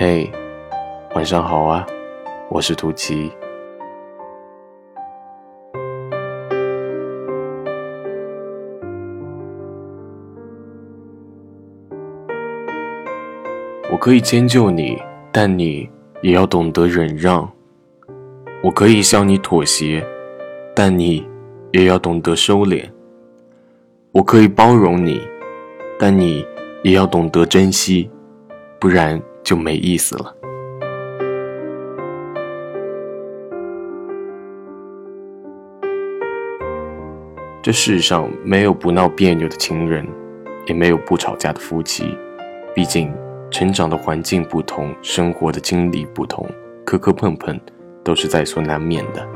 嘿，晚上好啊，我是图奇。我可以迁就你，但你也要懂得忍让。我可以向你妥协，但你也要懂得收敛。我可以包容你，但你也要懂得珍惜，不然就没意思了。这世上没有不闹别扭的情人，也没有不吵架的夫妻，毕竟。成长的环境不同，生活的经历不同，磕磕碰碰都是在所难免的。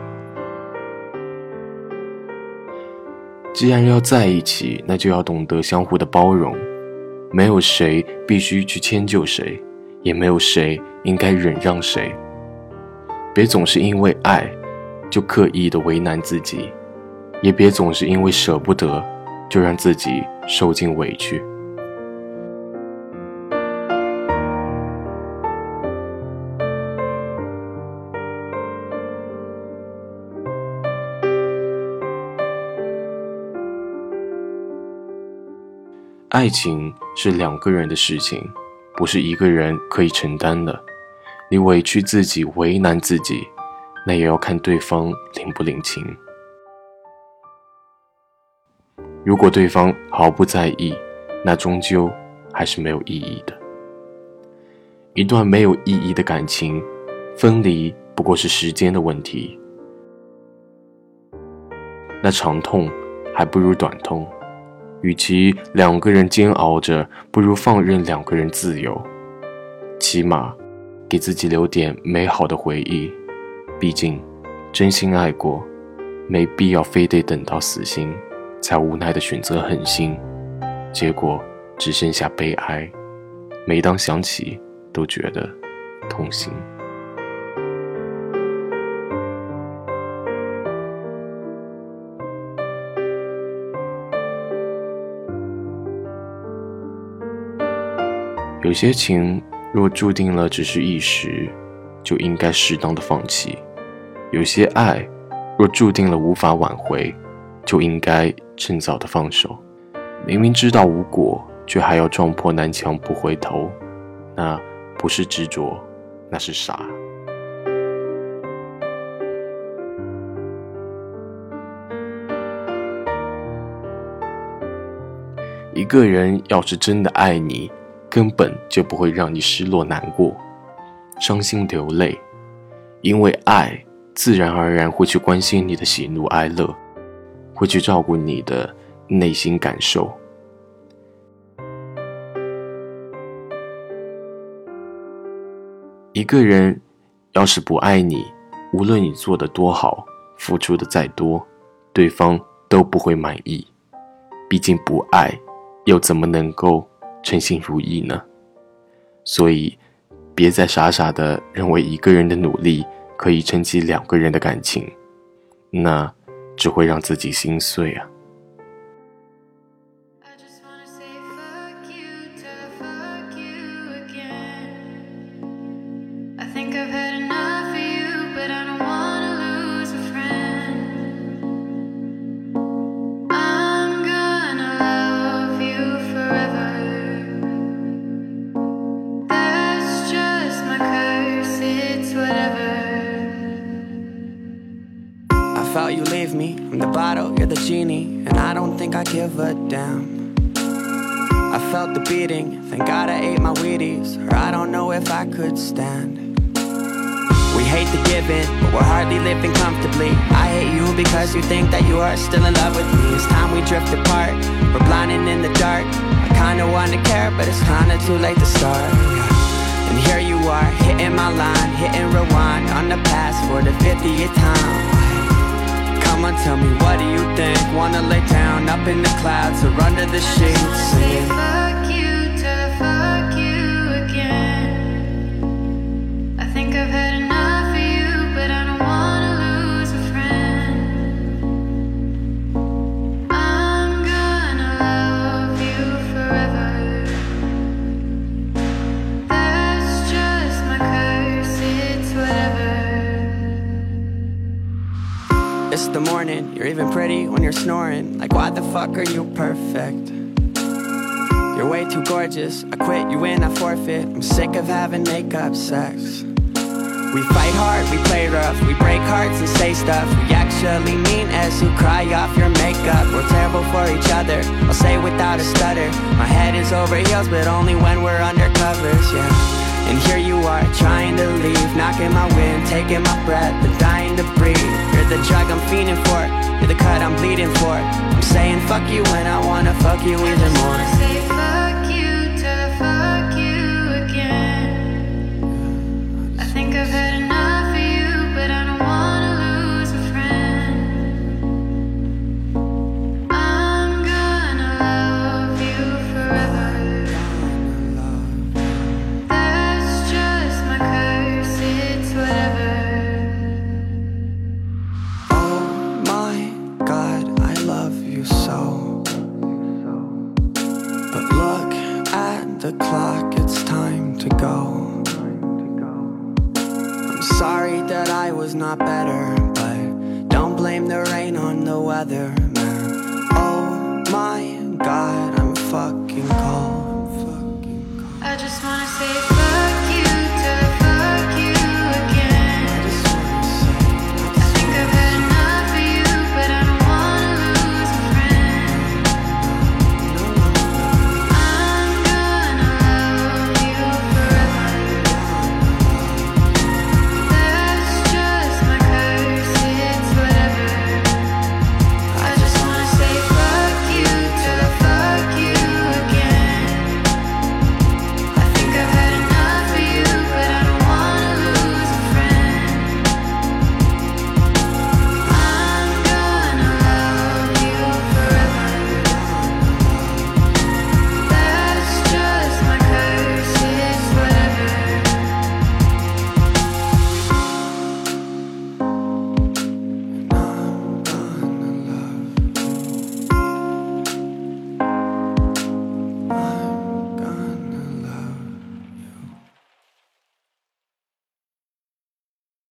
既然要在一起，那就要懂得相互的包容。没有谁必须去迁就谁，也没有谁应该忍让谁。别总是因为爱，就刻意的为难自己，也别总是因为舍不得，就让自己受尽委屈。爱情是两个人的事情，不是一个人可以承担的。你委屈自己，为难自己，那也要看对方领不领情。如果对方毫不在意，那终究还是没有意义的。一段没有意义的感情，分离不过是时间的问题。那长痛还不如短痛。与其两个人煎熬着，不如放任两个人自由。起码，给自己留点美好的回忆。毕竟，真心爱过，没必要非得等到死心，才无奈的选择狠心。结果只剩下悲哀。每当想起，都觉得痛心。有些情若注定了只是一时，就应该适当的放弃；有些爱若注定了无法挽回，就应该趁早的放手。明明知道无果，却还要撞破南墙不回头，那不是执着，那是傻。一个人要是真的爱你。根本就不会让你失落、难过、伤心、流泪，因为爱自然而然会去关心你的喜怒哀乐，会去照顾你的内心感受。一个人要是不爱你，无论你做的多好，付出的再多，对方都不会满意。毕竟不爱，又怎么能够？称心如意呢，所以别再傻傻的认为一个人的努力可以撑起两个人的感情，那只会让自己心碎啊。You're the genie, and I don't think I give a damn. I felt the beating, thank God I ate my Wheaties, or I don't know if I could stand. We hate the giving, but we're hardly living comfortably. I hate you because you think that you are still in love with me. It's time we drift apart, we're blinding in the dark. I kinda wanna care, but it's kinda too late to start. And here you are, hitting my line, hitting rewind on the past for the 50th time. Tell me, what do you think? Wanna lay down up in the clouds or under the sheets? Singing. Even pretty when you're snoring. Like, why the fuck are you perfect? You're way too gorgeous. I quit, you win, I forfeit. I'm sick of having makeup sex. We fight hard, we play rough, we break hearts and say stuff. We actually mean as you cry off your makeup. We're terrible for each other, I'll say without a stutter. My head is over heels, but only when we're under covers, yeah. And here you are, trying to leave, knocking my wind, taking my breath, but dying to breathe. You're the drug I'm fiending for, you're the cut I'm bleeding for. I'm saying fuck you when I wanna fuck you even more. Not better, but don't blame the rain on the weather,